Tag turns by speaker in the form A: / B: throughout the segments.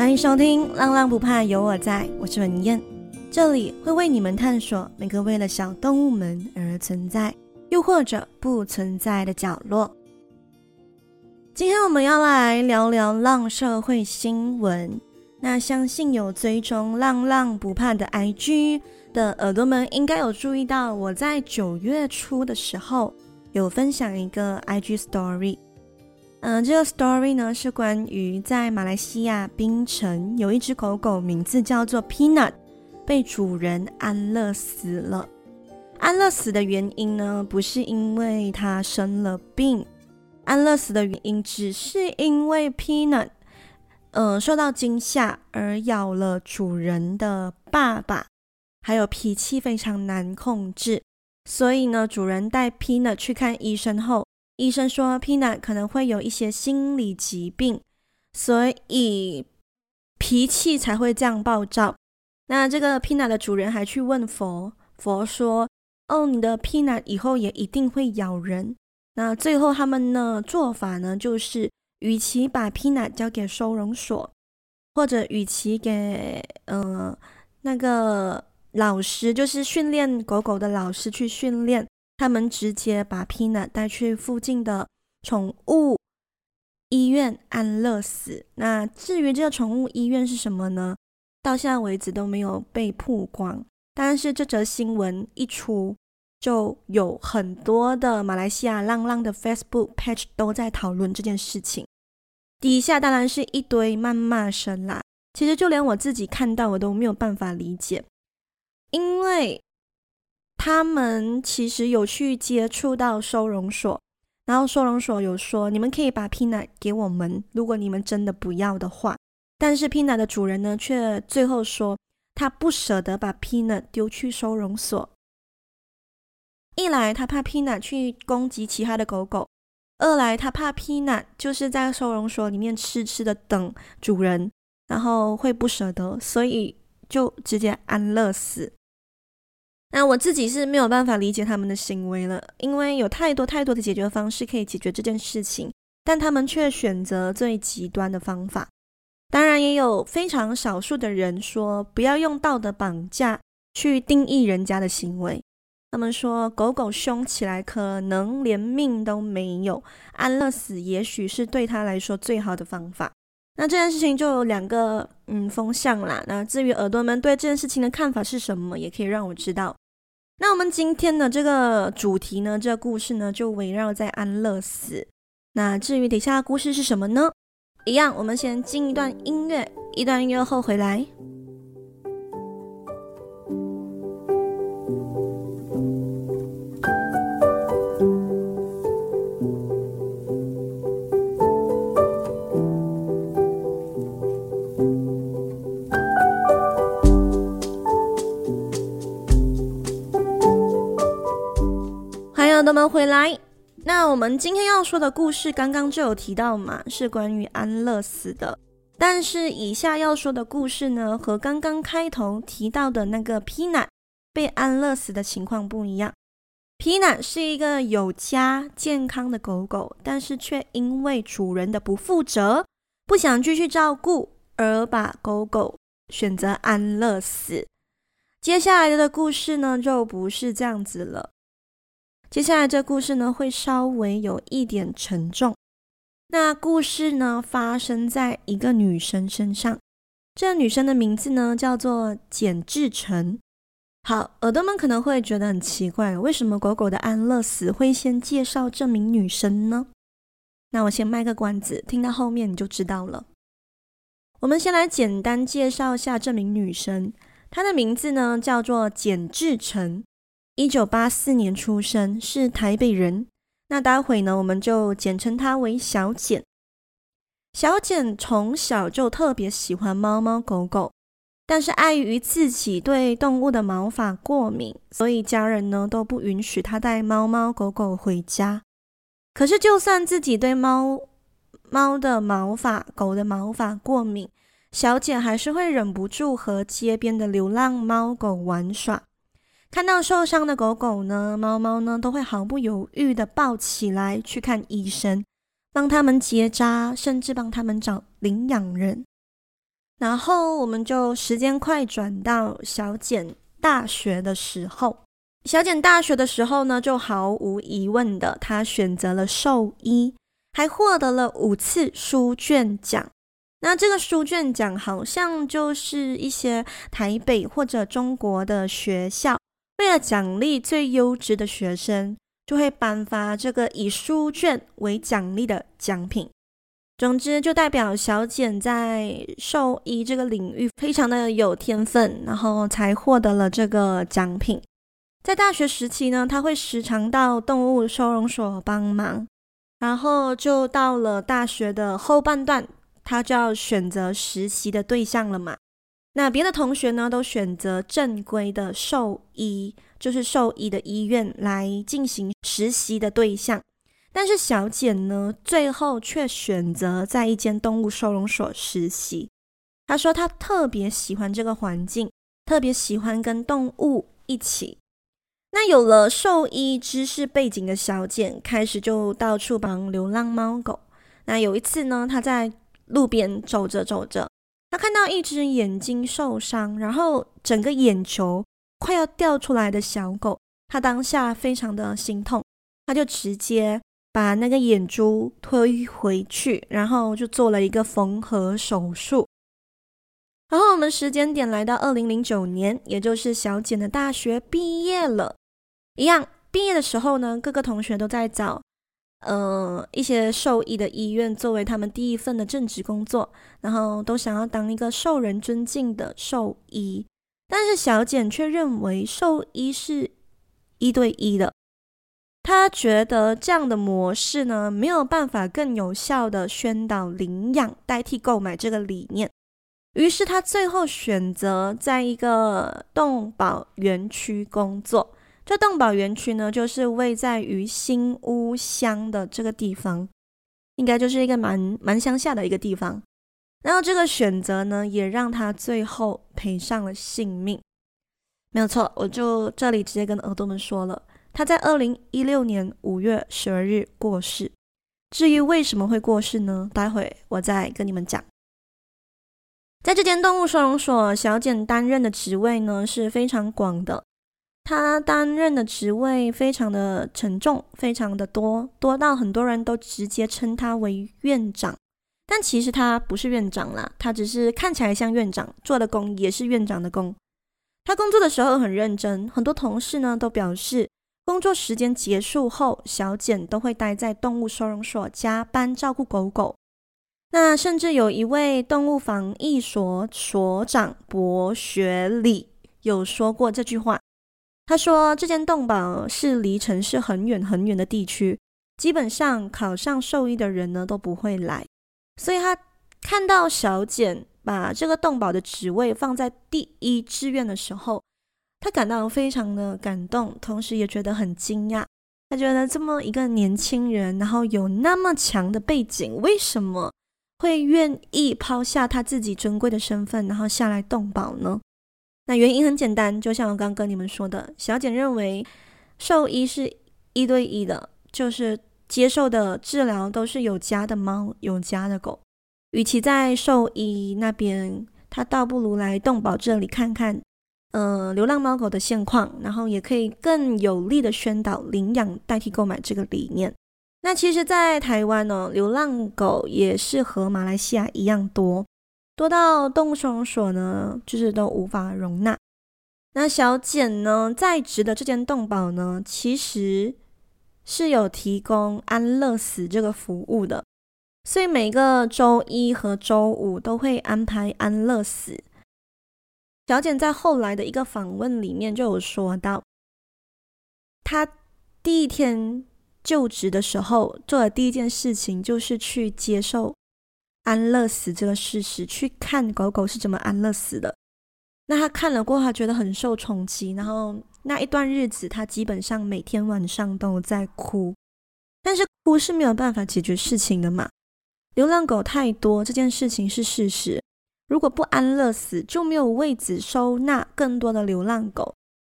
A: 欢迎收听《浪浪不怕有我在》，我是文燕，这里会为你们探索每个为了小动物们而存在，又或者不存在的角落。今天我们要来聊聊浪社会新闻。那相信有追踪“浪浪不怕”的 IG 的耳朵们，应该有注意到我在九月初的时候有分享一个 IG Story。嗯、呃，这个 Story 呢是关于在马来西亚槟城有一只狗狗，名字叫做 Peanut，被主人安乐死了。安乐死的原因呢，不是因为它生了病，安乐死的原因只是因为 Peanut，呃，受到惊吓而咬了主人的爸爸，还有脾气非常难控制，所以呢，主人带 Peanut 去看医生后。医生说，Peanut 可能会有一些心理疾病，所以脾气才会这样暴躁。那这个 Peanut 的主人还去问佛，佛说：“哦，你的 Peanut 以后也一定会咬人。”那最后他们的做法呢，就是与其把 Peanut 交给收容所，或者与其给呃那个老师，就是训练狗狗的老师去训练。他们直接把 Peanut 带去附近的宠物医院安乐死。那至于这个宠物医院是什么呢？到现在为止都没有被曝光。但是这则新闻一出，就有很多的马来西亚浪浪的 Facebook page 都在讨论这件事情。底下当然是一堆谩骂声啦。其实就连我自己看到，我都没有办法理解，因为。他们其实有去接触到收容所，然后收容所有说，你们可以把 Pina 给我们，如果你们真的不要的话。但是 Pina 的主人呢，却最后说他不舍得把 Peanut 丢去收容所。一来他怕 Pina 去攻击其他的狗狗，二来他怕 Pina 就是在收容所里面痴痴的等主人，然后会不舍得，所以就直接安乐死。那我自己是没有办法理解他们的行为了，因为有太多太多的解决方式可以解决这件事情，但他们却选择最极端的方法。当然，也有非常少数的人说不要用道德绑架去定义人家的行为。他们说狗狗凶起来可能连命都没有，安乐死也许是对他来说最好的方法。那这件事情就有两个嗯风向啦。那至于耳朵们对这件事情的看法是什么，也可以让我知道。那我们今天的这个主题呢，这个故事呢，就围绕在安乐死。那至于底下的故事是什么呢？一样，我们先进一段音乐，一段音乐后回来。那我们今天要说的故事，刚刚就有提到嘛，是关于安乐死的。但是以下要说的故事呢，和刚刚开头提到的那个 Peanut 被安乐死的情况不一样。Peanut 是一个有家健康的狗狗，但是却因为主人的不负责，不想继续照顾，而把狗狗选择安乐死。接下来的故事呢，就不是这样子了。接下来这故事呢，会稍微有一点沉重。那故事呢，发生在一个女生身上。这个女生的名字呢，叫做简志成。好，耳朵们可能会觉得很奇怪，为什么狗狗的安乐死会先介绍这名女生呢？那我先卖个关子，听到后面你就知道了。我们先来简单介绍一下这名女生，她的名字呢，叫做简志成。一九八四年出生，是台北人。那待会呢，我们就简称她为小简。小简从小就特别喜欢猫猫狗狗，但是碍于自己对动物的毛发过敏，所以家人呢都不允许她带猫猫狗狗回家。可是，就算自己对猫猫的毛发、狗的毛发过敏，小简还是会忍不住和街边的流浪猫狗玩耍。看到受伤的狗狗呢，猫猫呢，都会毫不犹豫地抱起来去看医生，帮他们结扎，甚至帮他们找领养人。然后我们就时间快转到小简大学的时候。小简大学的时候呢，就毫无疑问的，他选择了兽医，还获得了五次书卷奖。那这个书卷奖好像就是一些台北或者中国的学校，为了奖励最优质的学生，就会颁发这个以书卷为奖励的奖品。总之，就代表小简在兽医这个领域非常的有天分，然后才获得了这个奖品。在大学时期呢，他会时常到动物收容所帮忙，然后就到了大学的后半段，他就要选择实习的对象了嘛。那别的同学呢，都选择正规的兽医，就是兽医的医院来进行实习的对象，但是小简呢，最后却选择在一间动物收容所实习。他说他特别喜欢这个环境，特别喜欢跟动物一起。那有了兽医知识背景的小简，开始就到处帮流浪猫狗。那有一次呢，他在路边走着走着，他看到一只眼睛受伤，然后整个眼球快要掉出来的小狗，他当下非常的心痛，他就直接把那个眼珠推回去，然后就做了一个缝合手术。然后我们时间点来到二零零九年，也就是小简的大学毕业了。一样，毕业的时候呢，各个同学都在找，呃，一些兽医的医院作为他们第一份的正职工作，然后都想要当一个受人尊敬的兽医。但是小简却认为兽医是一对一的，他觉得这样的模式呢，没有办法更有效的宣导领养代替购买这个理念。于是他最后选择在一个动保园区工作。这动保园区呢，就是位在于新屋乡的这个地方，应该就是一个蛮蛮乡下的一个地方。然后这个选择呢，也让他最后赔上了性命。没有错，我就这里直接跟耳朵们说了，他在二零一六年五月十二日过世。至于为什么会过世呢？待会我再跟你们讲。在这间动物收容所，小简担任的职位呢，是非常广的。他担任的职位非常的沉重，非常的多，多到很多人都直接称他为院长。但其实他不是院长啦，他只是看起来像院长，做的工也是院长的工。他工作的时候很认真，很多同事呢都表示，工作时间结束后，小简都会待在动物收容所加班照顾狗狗。那甚至有一位动物防疫所所长博学礼有说过这句话。他说：“这间洞堡是离城市很远很远的地区，基本上考上兽医的人呢都不会来。所以他看到小简把这个洞堡的职位放在第一志愿的时候，他感到非常的感动，同时也觉得很惊讶。他觉得这么一个年轻人，然后有那么强的背景，为什么会愿意抛下他自己尊贵的身份，然后下来动保呢？”那原因很简单，就像我刚跟你们说的，小简认为兽医是一对一的，就是接受的治疗都是有家的猫、有家的狗。与其在兽医那边，他倒不如来动保这里看看，呃，流浪猫狗的现况，然后也可以更有力的宣导领养代替购买这个理念。那其实，在台湾呢、流浪狗也是和马来西亚一样多。多到动物收容所呢，就是都无法容纳。那小简呢，在职的这间动保呢，其实是有提供安乐死这个服务的，所以每个周一和周五都会安排安乐死。小简在后来的一个访问里面就有说到，他第一天就职的时候做的第一件事情就是去接受。安乐死这个事实，去看狗狗是怎么安乐死的。那他看了过后，他觉得很受冲击。然后那一段日子，他基本上每天晚上都在哭。但是哭是没有办法解决事情的嘛。流浪狗太多，这件事情是事实。如果不安乐死，就没有位置收纳更多的流浪狗。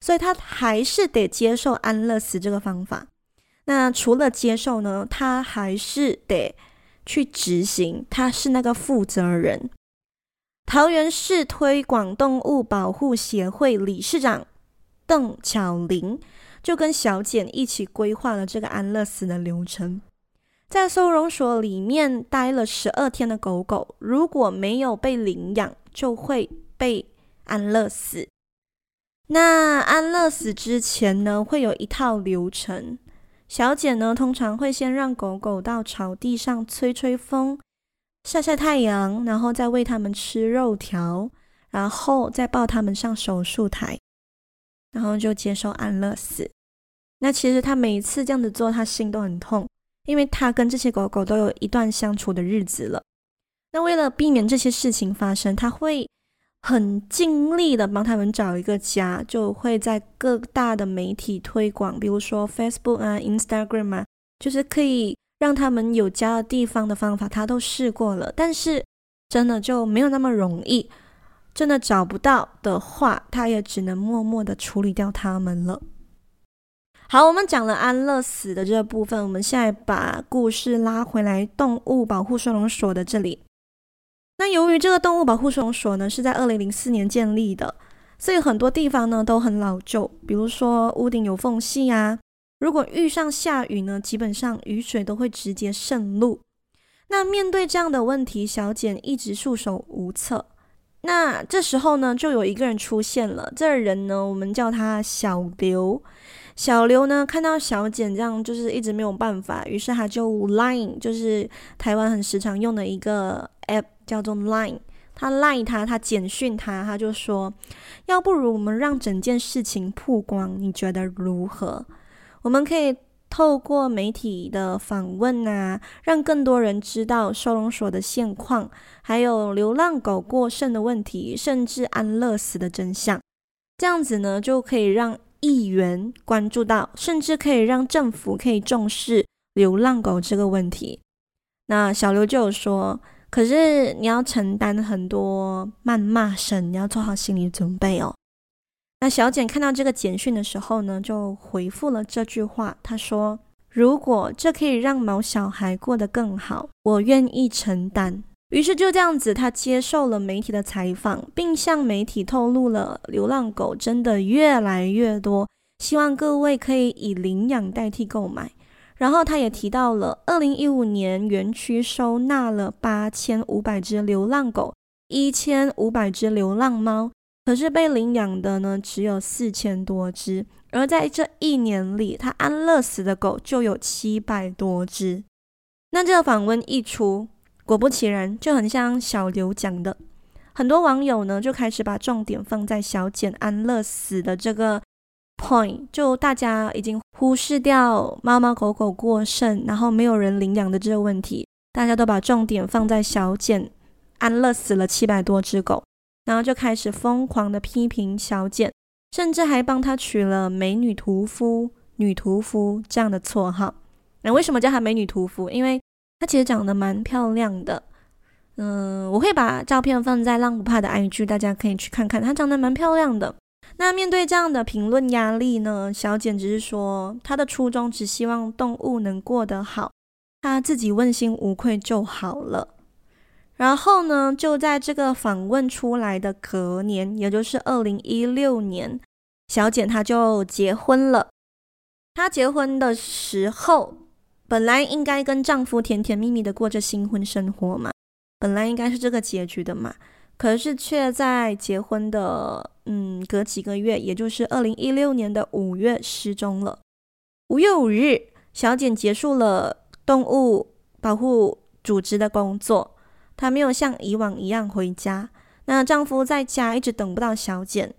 A: 所以他还是得接受安乐死这个方法。那除了接受呢，他还是得。去执行，他是那个负责人。桃园市推广动物保护协会理事长邓巧玲就跟小简一起规划了这个安乐死的流程。在收容所里面待了十二天的狗狗，如果没有被领养，就会被安乐死。那安乐死之前呢，会有一套流程。小简呢，通常会先让狗狗到草地上吹吹风、晒晒太阳，然后再喂它们吃肉条，然后再抱它们上手术台，然后就接受安乐死。那其实他每一次这样子做，他心都很痛。因为他跟这些狗狗都有一段相处的日子了，那为了避免这些事情发生，他会很尽力的帮他们找一个家，就会在各大的媒体推广，比如说 Facebook 啊、Instagram 啊，就是可以让他们有家的地方的方法，他都试过了，但是真的就没有那么容易，真的找不到的话，他也只能默默的处理掉他们了。好，我们讲了安乐死的这部分，我们现在把故事拉回来，动物保护收容所的这里。那由于这个动物保护所呢是在二零零四年建立的，所以很多地方呢都很老旧，比如说屋顶有缝隙啊。如果遇上下雨呢，基本上雨水都会直接渗入。那面对这样的问题，小简一直束手无策。那这时候呢，就有一个人出现了，这个人呢，我们叫他小刘。小刘呢，看到小简这样，就是一直没有办法，于是他就 Line，就是台湾很时常用的一个 App，叫做 Line。他 Line 他，他简讯他，他就说，要不如我们让整件事情曝光，你觉得如何？我们可以透过媒体的访问啊，让更多人知道收容所的现况，还有流浪狗过剩的问题，甚至安乐死的真相。这样子呢，就可以让。议员关注到，甚至可以让政府可以重视流浪狗这个问题。那小刘就有说，可是你要承担很多谩骂声，你要做好心理准备哦。那小简看到这个简讯的时候呢，就回复了这句话，他说：“如果这可以让毛小孩过得更好，我愿意承担。”于是就这样子，他接受了媒体的采访，并向媒体透露了流浪狗真的越来越多，希望各位可以以领养代替购买。然后他也提到了，二零一五年园区收纳了八千五百只流浪狗，一千五百只流浪猫，可是被领养的呢只有四千多只，而在这一年里，他安乐死的狗就有七百多只。那这个访问一出。果不其然，就很像小刘讲的，很多网友呢就开始把重点放在小简安乐死的这个 point，就大家已经忽视掉猫猫狗狗过剩，然后没有人领养的这个问题，大家都把重点放在小简安乐死了七百多只狗，然后就开始疯狂的批评小简，甚至还帮她取了“美女屠夫”“女屠夫”这样的绰号。那为什么叫她“美女屠夫”？因为她其实长得蛮漂亮的，嗯，我会把照片放在浪不怕的 IG，大家可以去看看。她长得蛮漂亮的。那面对这样的评论压力呢，小简只是说，她的初衷只希望动物能过得好，她自己问心无愧就好了。然后呢，就在这个访问出来的隔年，也就是二零一六年，小简她就结婚了。她结婚的时候。本来应该跟丈夫甜甜蜜蜜的过着新婚生活嘛，本来应该是这个结局的嘛，可是却在结婚的嗯隔几个月，也就是二零一六年的五月失踪了。五月五日，小简结束了动物保护组织的工作，她没有像以往一样回家。那丈夫在家一直等不到小简，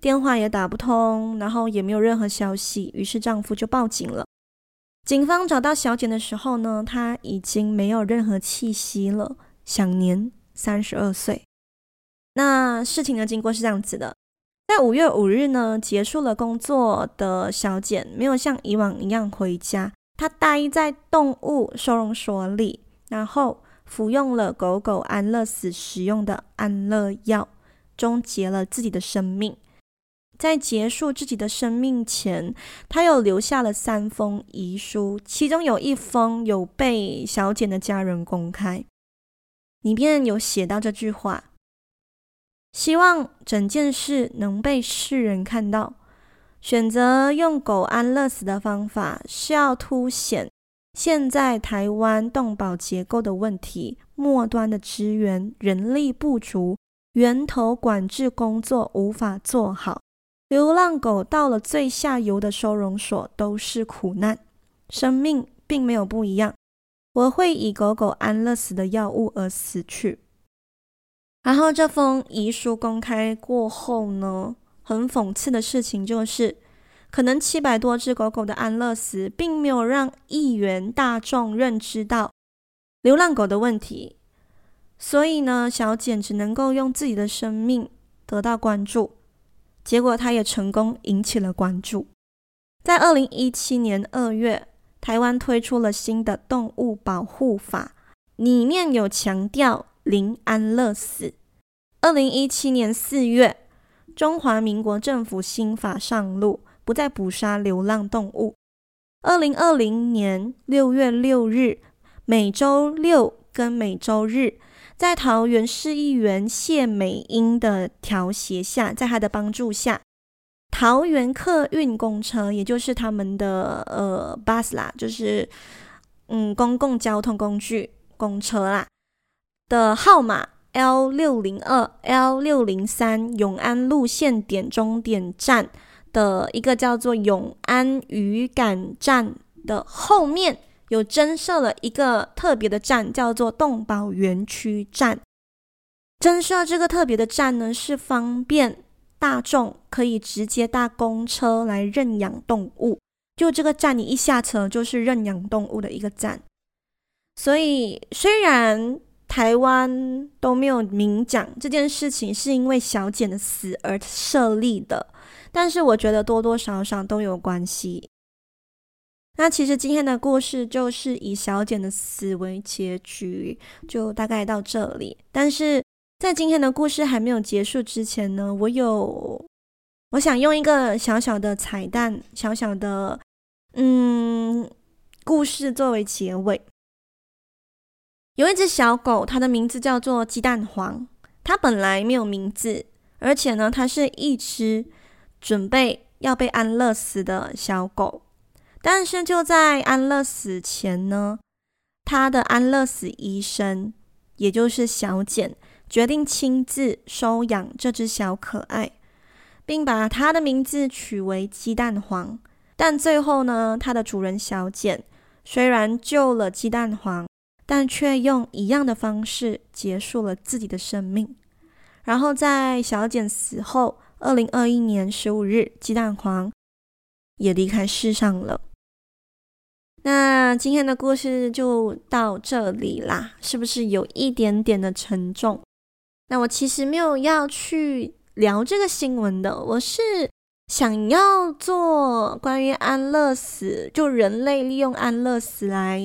A: 电话也打不通，然后也没有任何消息，于是丈夫就报警了。警方找到小简的时候呢，她已经没有任何气息了，享年三十二岁。那事情的经过是这样子的：在五月五日呢，结束了工作的小简没有像以往一样回家，她待在动物收容所里，然后服用了狗狗安乐死使用的安乐药，终结了自己的生命。在结束自己的生命前，他又留下了三封遗书，其中有一封有被小简的家人公开，里面有写到这句话：“希望整件事能被世人看到。选择用狗安乐死的方法，是要凸显现在台湾动保结构的问题：末端的资源、人力不足，源头管制工作无法做好。流浪狗到了最下游的收容所都是苦难，生命并没有不一样。我会以狗狗安乐死的药物而死去。然后这封遗书公开过后呢，很讽刺的事情就是，可能七百多只狗狗的安乐死，并没有让议员大众认知到流浪狗的问题，所以呢，小简只能够用自己的生命得到关注。结果，他也成功引起了关注。在二零一七年二月，台湾推出了新的动物保护法，里面有强调。临安乐死。二零一七年四月，中华民国政府新法上路，不再捕杀流浪动物。二零二零年六月六日，每周六跟每周日，在桃园市议员谢美英的调协下，在他的帮助下，桃园客运公车，也就是他们的呃 bus 啦，就是嗯公共交通工具公车啦。的号码 L 六零二 L 六零三永安路线点终点站的一个叫做永安渔港站的后面，有增设了一个特别的站，叫做动保园区站。增设这个特别的站呢，是方便大众可以直接搭公车来认养动物。就这个站，你一下车就是认养动物的一个站。所以虽然台湾都没有明讲这件事情是因为小简的死而设立的，但是我觉得多多少少都有关系。那其实今天的故事就是以小简的死为结局，就大概到这里。但是在今天的故事还没有结束之前呢，我有我想用一个小小的彩蛋、小小的嗯故事作为结尾。有一只小狗，它的名字叫做鸡蛋黄。它本来没有名字，而且呢，它是一只准备要被安乐死的小狗。但是就在安乐死前呢，它的安乐死医生，也就是小简，决定亲自收养这只小可爱，并把它的名字取为鸡蛋黄。但最后呢，它的主人小简虽然救了鸡蛋黄。但却用一样的方式结束了自己的生命。然后在小简死后，二零二一年十五日，鸡蛋黄也离开世上了。那今天的故事就到这里啦，是不是有一点点的沉重？那我其实没有要去聊这个新闻的，我是。想要做关于安乐死，就人类利用安乐死来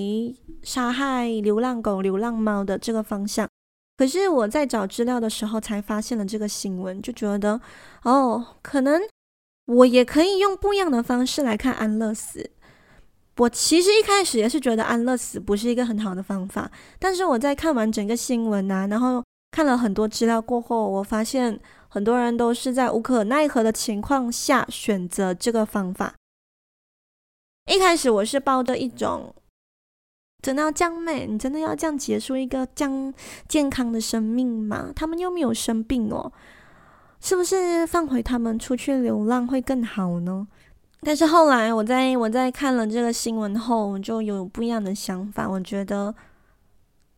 A: 杀害流浪狗、流浪猫的这个方向。可是我在找资料的时候才发现了这个新闻，就觉得哦，可能我也可以用不一样的方式来看安乐死。我其实一开始也是觉得安乐死不是一个很好的方法，但是我在看完整个新闻啊，然后看了很多资料过后，我发现。很多人都是在无可奈何的情况下选择这个方法。一开始我是抱着一种，真的要这样美？你真的要这样结束一个这样健康的生命吗？他们又没有生病哦，是不是放回他们出去流浪会更好呢？但是后来我在我在看了这个新闻后，我就有不一样的想法。我觉得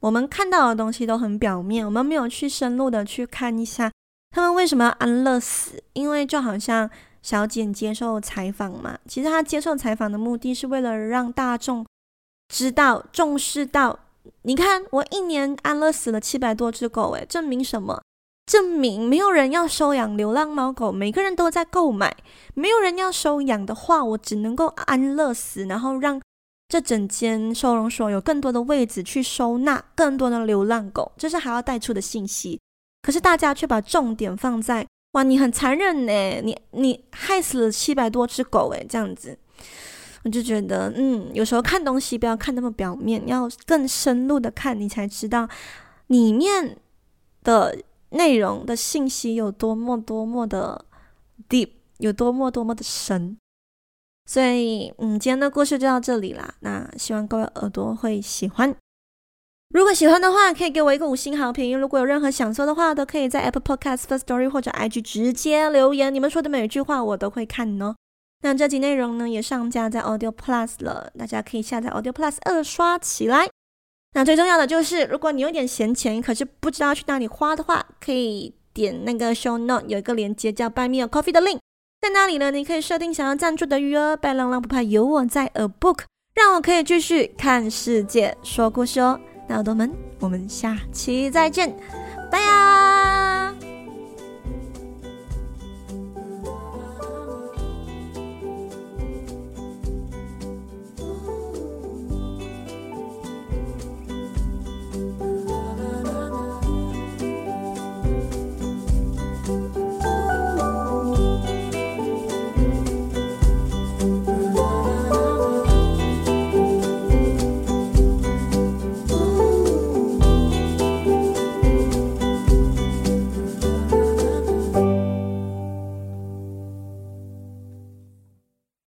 A: 我们看到的东西都很表面，我们没有去深入的去看一下。他们为什么要安乐死？因为就好像小简接受采访嘛，其实他接受采访的目的是为了让大众知道、重视到。你看，我一年安乐死了七百多只狗，诶，证明什么？证明没有人要收养流浪猫狗，每个人都在购买。没有人要收养的话，我只能够安乐死，然后让这整间收容所有更多的位置去收纳更多的流浪狗，这是还要带出的信息。可是大家却把重点放在哇，你很残忍呢，你你害死了七百多只狗诶，这样子，我就觉得嗯，有时候看东西不要看那么表面，要更深入的看，你才知道里面的内容的信息有多么多么的 deep，有多么多么的深。所以，嗯，今天的故事就到这里啦。那希望各位耳朵会喜欢。如果喜欢的话，可以给我一个五星好评。如果有任何想说的话，都可以在 Apple Podcast Firstory 或者 IG 直接留言。你们说的每一句话，我都会看哦。那这集内容呢，也上架在 Audio Plus 了，大家可以下载 Audio Plus 二刷起来。那最重要的就是，如果你有点闲钱，可是不知道去哪里花的话，可以点那个 Show Note 有一个链接叫 Buy Me a Coffee 的 link。在那里呢，你可以设定想要赞助的余额。白浪浪不怕有我在，A book 让我可以继续看世界、说故事哦。那耳朵们，我们下期再见，拜拜！